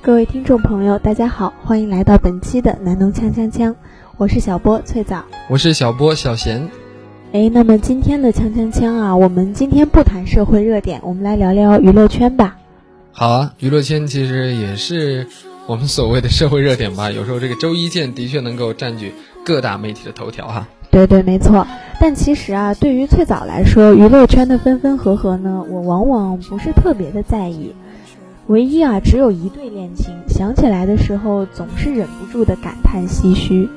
各位听众朋友，大家好，欢迎来到本期的南农锵锵锵，我是小波翠枣，我是小波小贤。哎，那么今天的锵锵锵啊，我们今天不谈社会热点，我们来聊聊娱乐圈吧。好啊，娱乐圈其实也是我们所谓的社会热点吧。有时候这个周一见的确能够占据各大媒体的头条哈。对对，没错。但其实啊，对于翠枣来说，娱乐圈的分分合合呢，我往往不是特别的在意。唯一啊，只有一对恋情，想起来的时候总是忍不住的感叹唏嘘。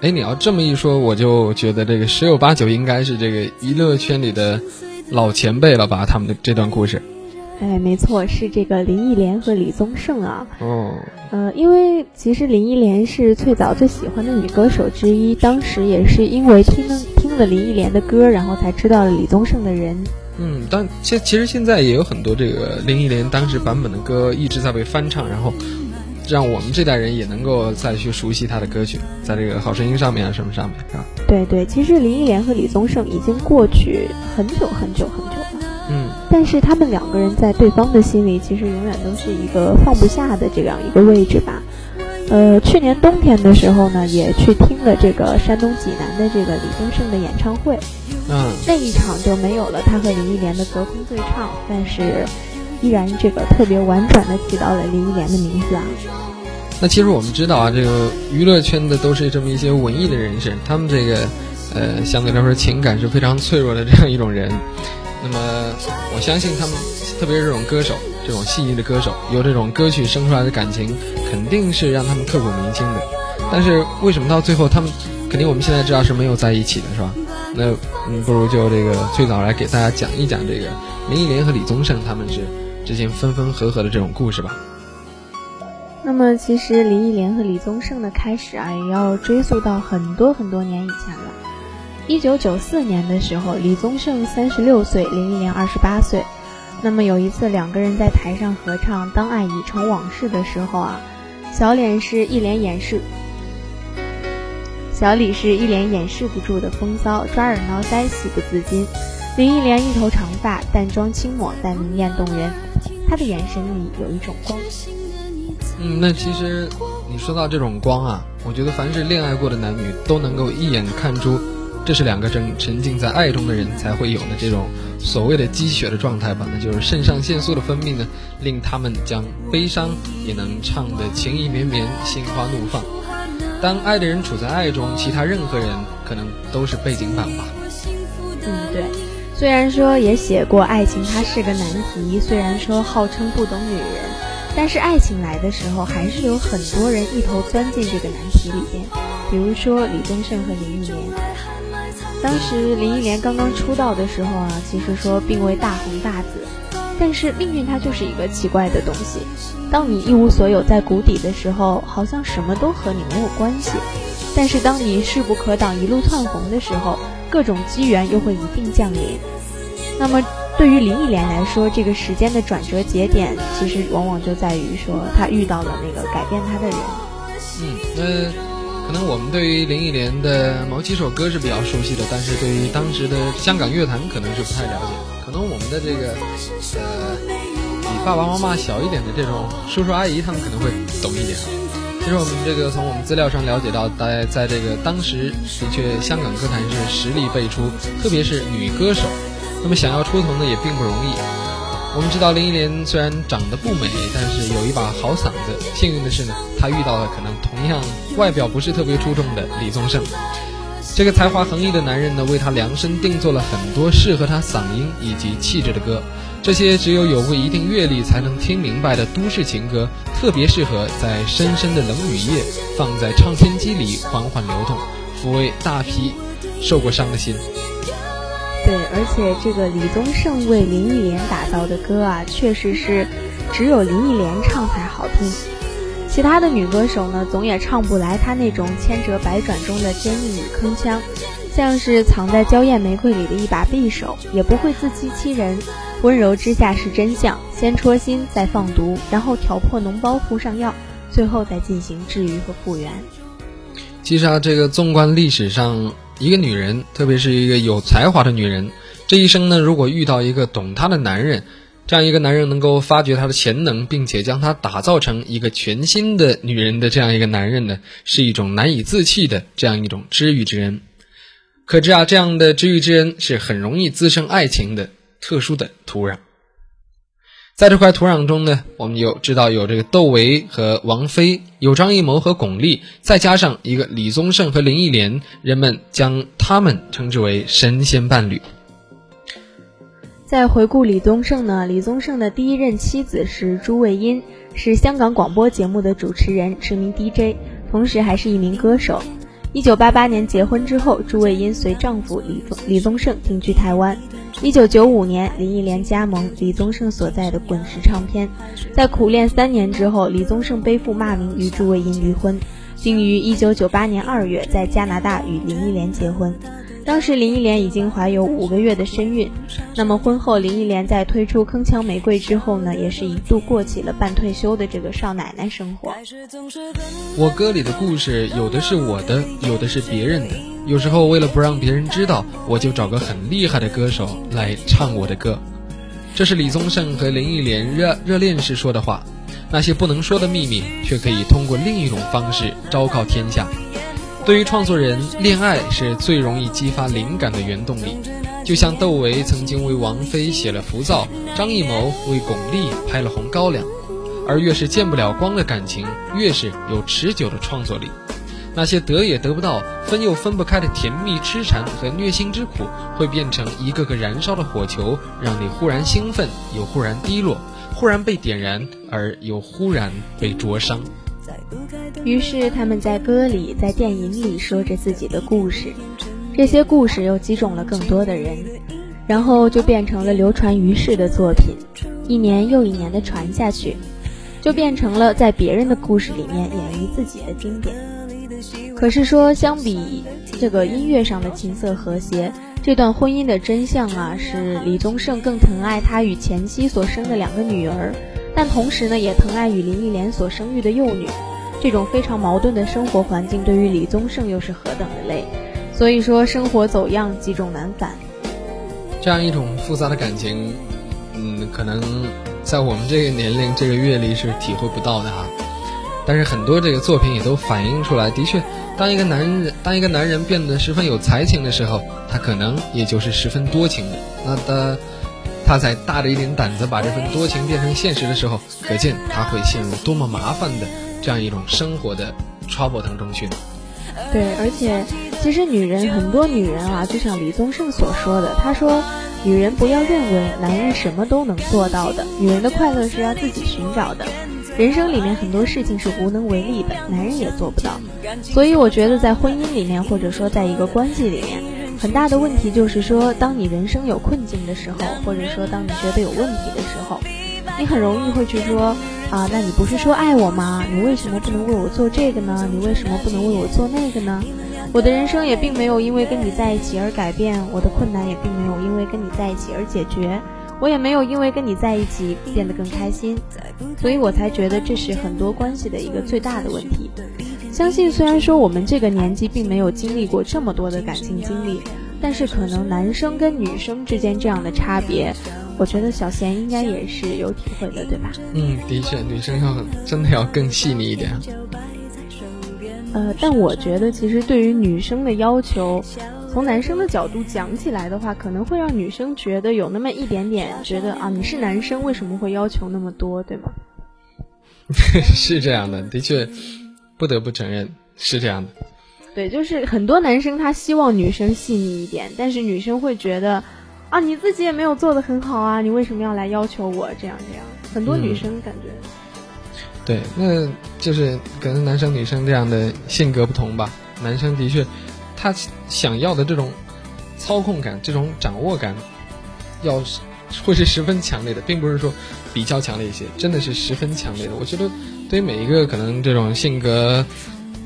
哎，你要这么一说，我就觉得这个十有八九应该是这个娱乐圈里的老前辈了吧？他们的这段故事。哎，没错，是这个林忆莲和李宗盛啊。哦。呃，因为其实林忆莲是最早最喜欢的女歌手之一，当时也是因为听了听了林忆莲的歌，然后才知道了李宗盛的人。嗯，但其其实现在也有很多这个林忆莲当时版本的歌一直在被翻唱，然后让我们这代人也能够再去熟悉她的歌曲，在这个好声音上面啊什么上面，是吧？对对，其实林忆莲和李宗盛已经过去很久很久很久了，嗯，但是他们两个人在对方的心里，其实永远都是一个放不下的这样一个位置吧。呃，去年冬天的时候呢，也去听了这个山东济南的这个李宗盛的演唱会。嗯，那一场就没有了他和林忆莲的隔空对唱，但是依然这个特别婉转的提到了林忆莲的名字啊。那其实我们知道啊，这个娱乐圈的都是这么一些文艺的人士，他们这个呃相对来说情感是非常脆弱的这样一种人。那么我相信他们，特别是这种歌手，这种细腻的歌手，有这种歌曲生出来的感情，肯定是让他们刻骨铭心的。但是为什么到最后他们，肯定我们现在知道是没有在一起的，是吧？那嗯，不如就这个最早来给大家讲一讲这个林忆莲和李宗盛他们是之间分分合合的这种故事吧。那么其实林忆莲和李宗盛的开始啊，也要追溯到很多很多年以前了。一九九四年的时候，李宗盛三十六岁，林忆莲二十八岁。那么有一次两个人在台上合唱《当爱已成往事》的时候啊，小脸是一脸掩饰。小李是一脸掩饰不住的风骚，抓耳挠腮，喜不自禁。林忆莲一头长发，淡妆轻抹，但明艳动人。她的眼神里有一种光。嗯，那其实你说到这种光啊，我觉得凡是恋爱过的男女都能够一眼看出，这是两个正沉浸在爱中的人才会有的这种所谓的积雪的状态吧？那就是肾上腺素的分泌呢，令他们将悲伤也能唱得情意绵绵，心花怒放。当爱的人处在爱中，其他任何人可能都是背景板吧。嗯，对。虽然说也写过爱情，它是个难题。虽然说号称不懂女人，但是爱情来的时候，还是有很多人一头钻进这个难题里面。比如说李宗盛和林忆莲。当时林忆莲刚刚出道的时候啊，其实说并未大红大紫。但是命运它就是一个奇怪的东西，当你一无所有在谷底的时候，好像什么都和你没有关系；但是当你势不可挡一路窜红的时候，各种机缘又会一并降临。那么对于林忆莲来说，这个时间的转折节点，其实往往就在于说她遇到了那个改变她的人。嗯，那可能我们对于林忆莲的某几首歌是比较熟悉的，但是对于当时的香港乐坛可能是不太了解。可能我们的这个，呃，比爸爸妈妈小一点的这种叔叔阿姨，他们可能会懂一点。其实我们这个从我们资料上了解到，大家在这个当时的确，香港歌坛是实力辈出，特别是女歌手，那么想要出头呢也并不容易。我们知道林忆莲虽然长得不美，但是有一把好嗓子。幸运的是呢，她遇到了可能同样外表不是特别出众的李宗盛。这个才华横溢的男人呢，为她量身定做了很多适合她嗓音以及气质的歌。这些只有有过一定阅历才能听明白的都市情歌，特别适合在深深的冷雨夜放在唱片机里缓缓流动，抚慰大批受过伤的心。对，而且这个李宗盛为林忆莲打造的歌啊，确实是只有林忆莲唱才好听。其他的女歌手呢，总也唱不来她那种千折百转中的坚毅与铿锵，像是藏在娇艳玫瑰里的一把匕首，也不会自欺欺人。温柔之下是真相，先戳心，再放毒，然后挑破脓包，敷上药，最后再进行治愈和复原。其实啊，这个纵观历史上，一个女人，特别是一个有才华的女人，这一生呢，如果遇到一个懂她的男人，这样一个男人能够发掘她的潜能，并且将她打造成一个全新的女人的这样一个男人呢，是一种难以自弃的这样一种知遇之恩。可知啊，这样的知遇之恩是很容易滋生爱情的特殊的土壤。在这块土壤中呢，我们有知道有这个窦唯和王菲，有张艺谋和巩俐，再加上一个李宗盛和林忆莲，人们将他们称之为神仙伴侣。在回顾李宗盛呢，李宗盛的第一任妻子是朱卫茵，是香港广播节目的主持人，知名 DJ，同时还是一名歌手。一九八八年结婚之后，朱卫茵随丈夫李宗李宗盛定居台湾。一九九五年，林忆莲加盟李宗盛所在的滚石唱片。在苦练三年之后，李宗盛背负骂名与朱卫茵离婚，并于一九九八年二月在加拿大与林忆莲结婚。当时林忆莲已经怀有五个月的身孕，那么婚后林忆莲在推出《铿锵玫瑰》之后呢，也是一度过起了半退休的这个少奶奶生活。我歌里的故事有的是我的，有的是别人的。有时候为了不让别人知道，我就找个很厉害的歌手来唱我的歌。这是李宗盛和林忆莲热热恋时说的话，那些不能说的秘密，却可以通过另一种方式昭告天下。对于创作人，恋爱是最容易激发灵感的原动力。就像窦唯曾经为王菲写了《浮躁》，张艺谋为巩俐拍了《红高粱》，而越是见不了光的感情，越是有持久的创作力。那些得也得不到、分又分不开的甜蜜痴缠和虐心之苦，会变成一个个燃烧的火球，让你忽然兴奋，又忽然低落；忽然被点燃，而又忽然被灼伤。于是他们在歌里、在电影里说着自己的故事，这些故事又击中了更多的人，然后就变成了流传于世的作品，一年又一年的传下去，就变成了在别人的故事里面演绎自己的经典。可是说，相比这个音乐上的琴瑟和谐，这段婚姻的真相啊，是李宗盛更疼爱他与前妻所生的两个女儿。但同时呢，也疼爱与林忆莲所生育的幼女，这种非常矛盾的生活环境，对于李宗盛又是何等的累。所以说，生活走样，积重难返。这样一种复杂的感情，嗯，可能在我们这个年龄、这个阅历是体会不到的哈。但是很多这个作品也都反映出来，的确，当一个男人，当一个男人变得十分有才情的时候，他可能也就是十分多情的。那他。他在大着一点胆子把这份多情变成现实的时候，可见他会陷入多么麻烦的这样一种生活的 trouble 当中去。对，而且其实女人很多女人啊，就像李宗盛所说的，他说，女人不要认为男人什么都能做到的，女人的快乐是要自己寻找的。人生里面很多事情是无能为力的，男人也做不到。所以我觉得在婚姻里面，或者说在一个关系里面。很大的问题就是说，当你人生有困境的时候，或者说当你觉得有问题的时候，你很容易会去说啊，那你不是说爱我吗？你为什么不能为我做这个呢？你为什么不能为我做那个呢？我的人生也并没有因为跟你在一起而改变，我的困难也并没有因为跟你在一起而解决，我也没有因为跟你在一起变得更开心，所以我才觉得这是很多关系的一个最大的问题。相信虽然说我们这个年纪并没有经历过这么多的感情经历，但是可能男生跟女生之间这样的差别，我觉得小贤应该也是有体会的，对吧？嗯，的确，女生要真的要更细腻一点。呃，但我觉得其实对于女生的要求，从男生的角度讲起来的话，可能会让女生觉得有那么一点点觉得啊，你是男生为什么会要求那么多，对吗？是这样的，的确。不得不承认是这样的，对，就是很多男生他希望女生细腻一点，但是女生会觉得，啊，你自己也没有做的很好啊，你为什么要来要求我这样这样？很多女生感觉，对，那就是可能男生女生这样的性格不同吧。男生的确，他想要的这种操控感、这种掌握感，要是会是十分强烈的，并不是说比较强烈一些，真的是十分强烈的。我觉得。对于每一个可能这种性格，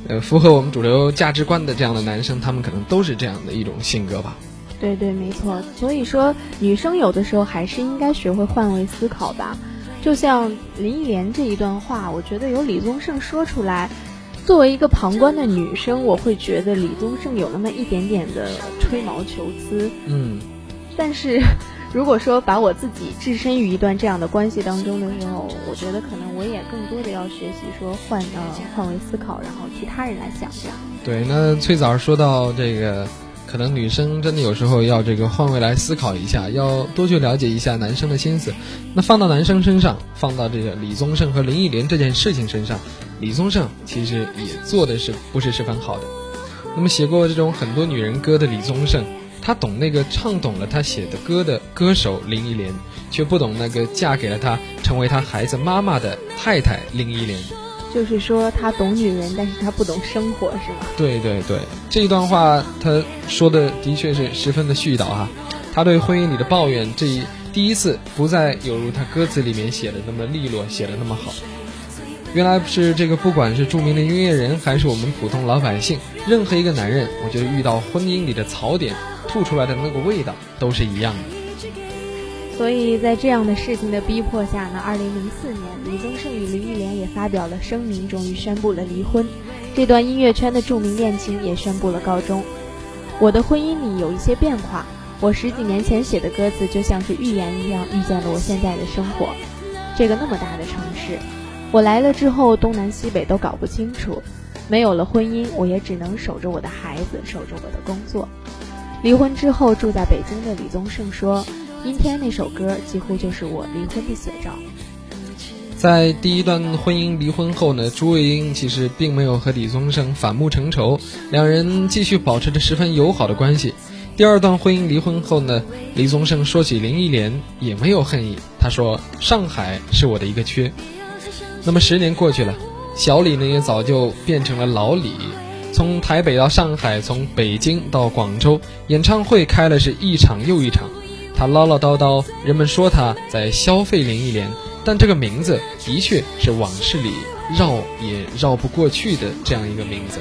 呃，符合我们主流价值观的这样的男生，他们可能都是这样的一种性格吧。对对，没错。所以说，女生有的时候还是应该学会换位思考吧。就像林忆莲这一段话，我觉得由李宗盛说出来，作为一个旁观的女生，我会觉得李宗盛有那么一点点的吹毛求疵。嗯。但是，如果说把我自己置身于一段这样的关系当中的时候，我觉得可能我也更多的要学习说换呃换位思考，然后替他人来想想。对，那翠枣说到这个。可能女生真的有时候要这个换位来思考一下，要多去了解一下男生的心思。那放到男生身上，放到这个李宗盛和林忆莲这件事情身上，李宗盛其实也做的是不是十分好的。那么写过这种很多女人歌的李宗盛，他懂那个唱懂了他写的歌的歌手林忆莲，却不懂那个嫁给了他成为他孩子妈妈的太太林忆莲。就是说他懂女人，但是他不懂生活，是吗？对对对，这一段话他说的的确是十分的絮叨哈。他对婚姻里的抱怨，这一第一次不再有如他歌词里面写的那么利落，写的那么好。原来是这个，不管是著名的音乐人，还是我们普通老百姓，任何一个男人，我觉得遇到婚姻里的槽点，吐出来的那个味道都是一样的。所以在这样的事情的逼迫下呢，二零零四年，李宗盛与林忆莲也发表了声明，终于宣布了离婚。这段音乐圈的著名恋情也宣布了告终。我的婚姻里有一些变化，我十几年前写的歌词就像是预言一样，遇见了我现在的生活。这个那么大的城市，我来了之后，东南西北都搞不清楚。没有了婚姻，我也只能守着我的孩子，守着我的工作。离婚之后住在北京的李宗盛说。阴天那首歌几乎就是我离婚的写照。在第一段婚姻离婚后呢，朱卫英其实并没有和李宗盛反目成仇，两人继续保持着十分友好的关系。第二段婚姻离婚后呢，李宗盛说起林忆莲也没有恨意，他说上海是我的一个缺。那么十年过去了，小李呢也早就变成了老李，从台北到上海，从北京到广州，演唱会开了是一场又一场。他唠唠叨叨，人们说他在消费林忆莲，但这个名字的确是往事里绕也绕不过去的这样一个名字。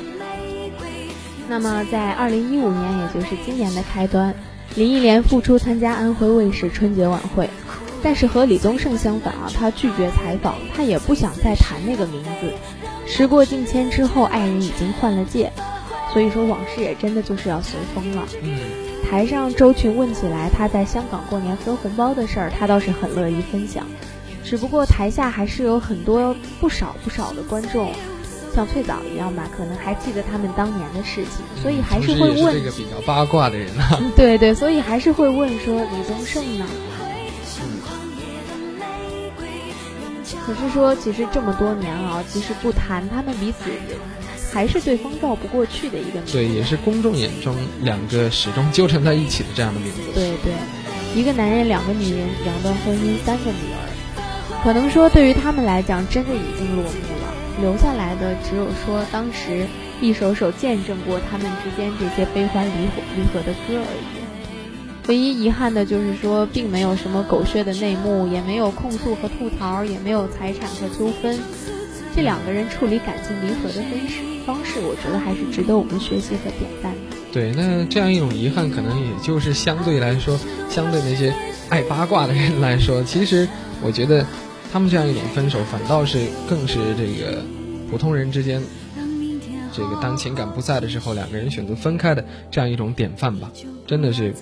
那么，在二零一五年，也就是今年的开端，林忆莲复出参加安徽卫视春节晚会，但是和李宗盛相反啊，他拒绝采访，他也不想再谈那个名字。时过境迁之后，爱人已经换了届，所以说往事也真的就是要随风了。嗯。台上周群问起来他在香港过年分红包的事儿，他倒是很乐意分享。只不过台下还是有很多不少不少的观众，像翠枣一样吧，可能还记得他们当年的事情，所以还是会问。这个比较八卦的人啊。对对，所以还是会问说李宗盛呢？可是说，其实这么多年啊，其实不谈他们彼此。还是对方绕不过去的一个名字，对，也是公众眼中两个始终纠缠在一起的这样的名字。对对，一个男人，两个女人，两段婚姻，三个女儿，可能说对于他们来讲，真的已经落幕了。留下来的只有说当时一首首见证过他们之间这些悲欢离合离合的歌而已。唯一遗憾的就是说，并没有什么狗血的内幕，也没有控诉和吐槽，也没有财产和纠纷。这两个人处理感情离合的方式。方式，我觉得还是值得我们学习和点赞的。对，那这样一种遗憾，可能也就是相对来说，相对那些爱八卦的人来说，其实我觉得他们这样一种分手，反倒是更是这个普通人之间，这个当情感不在的时候，两个人选择分开的这样一种典范吧。真的是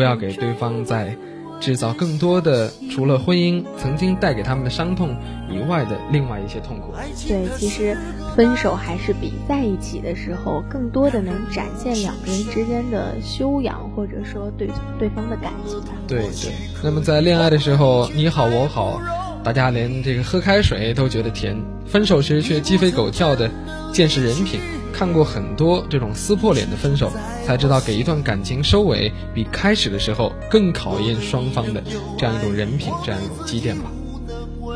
不要给对方在。制造更多的除了婚姻曾经带给他们的伤痛以外的另外一些痛苦。对，其实分手还是比在一起的时候更多的能展现两个人之间的修养，或者说对对方的感情。对对。那么在恋爱的时候你好我好，大家连这个喝开水都觉得甜；分手时却鸡飞狗跳的，见识人品。看过很多这种撕破脸的分手，才知道给一段感情收尾，比开始的时候更考验双方的这样一种人品，这样一种积淀吧。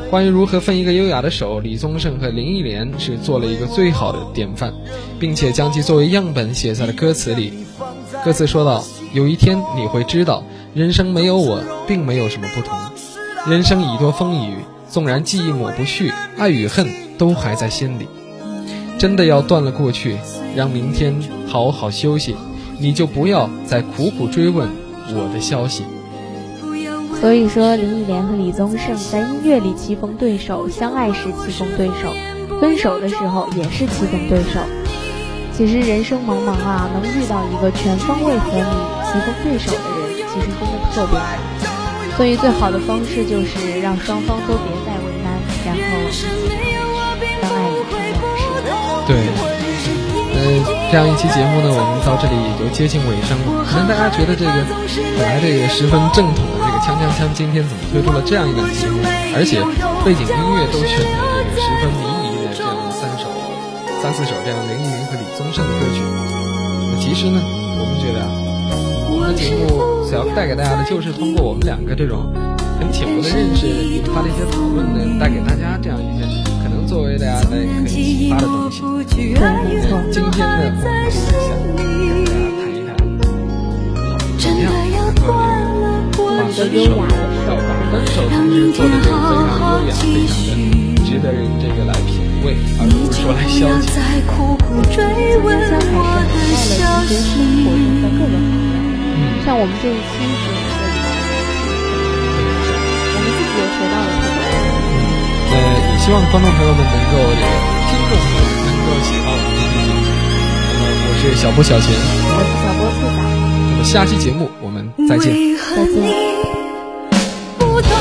关于如何分一个优雅的手，李宗盛和林忆莲是做了一个最好的典范，并且将其作为样本写在了歌词里。歌词说道：“有一天你会知道，人生没有我，并没有什么不同。人生已多风雨，纵然记忆抹不去，爱与恨都还在心里。”真的要断了过去，让明天好好休息，你就不要再苦苦追问我的消息。所以说，林忆莲和李宗盛在音乐里棋逢对手，相爱时棋逢对手，分手的时候也是棋逢对手。其实人生茫茫啊，能遇到一个全方位和你棋逢对手的人，其实真的特别难。所以最好的方式就是让双方都别再为难，然后相爱已成往事。对，呃，这样一期节目呢，我们到这里也就接近尾声了。可能大家觉得这个本来这个十分正统的这个锵锵锵，今天怎么推出了这样一档节目？而且背景音乐都选的这个十分迷离的这样三首、三四首这样林忆莲和李宗盛的歌曲。那其实呢，我们觉得啊，我们的节目想要带给大家的，就是通过我们两个这种很浅薄的认识，引发的一些讨论呢，带给大家这样一些可能作为大家的可以启发的东西。对，没错。今天呢，我们就想跟大家谈一谈，怎么样能够把分手要把分手同时做的这个非常优雅，非常的值得人这个来品味，而不是说来消遣。我觉得锵锵锵还是涵盖了一些生活中的各个方面。嗯，像我们这一期节目的里面，我们自己也学到了很多。呃，也希望观众朋友们能够这个听众朋友们能够喜欢我们这期节目。那么我是小波小贤，我是小波兔仔。那么下期节目我们再见。再见。不懂，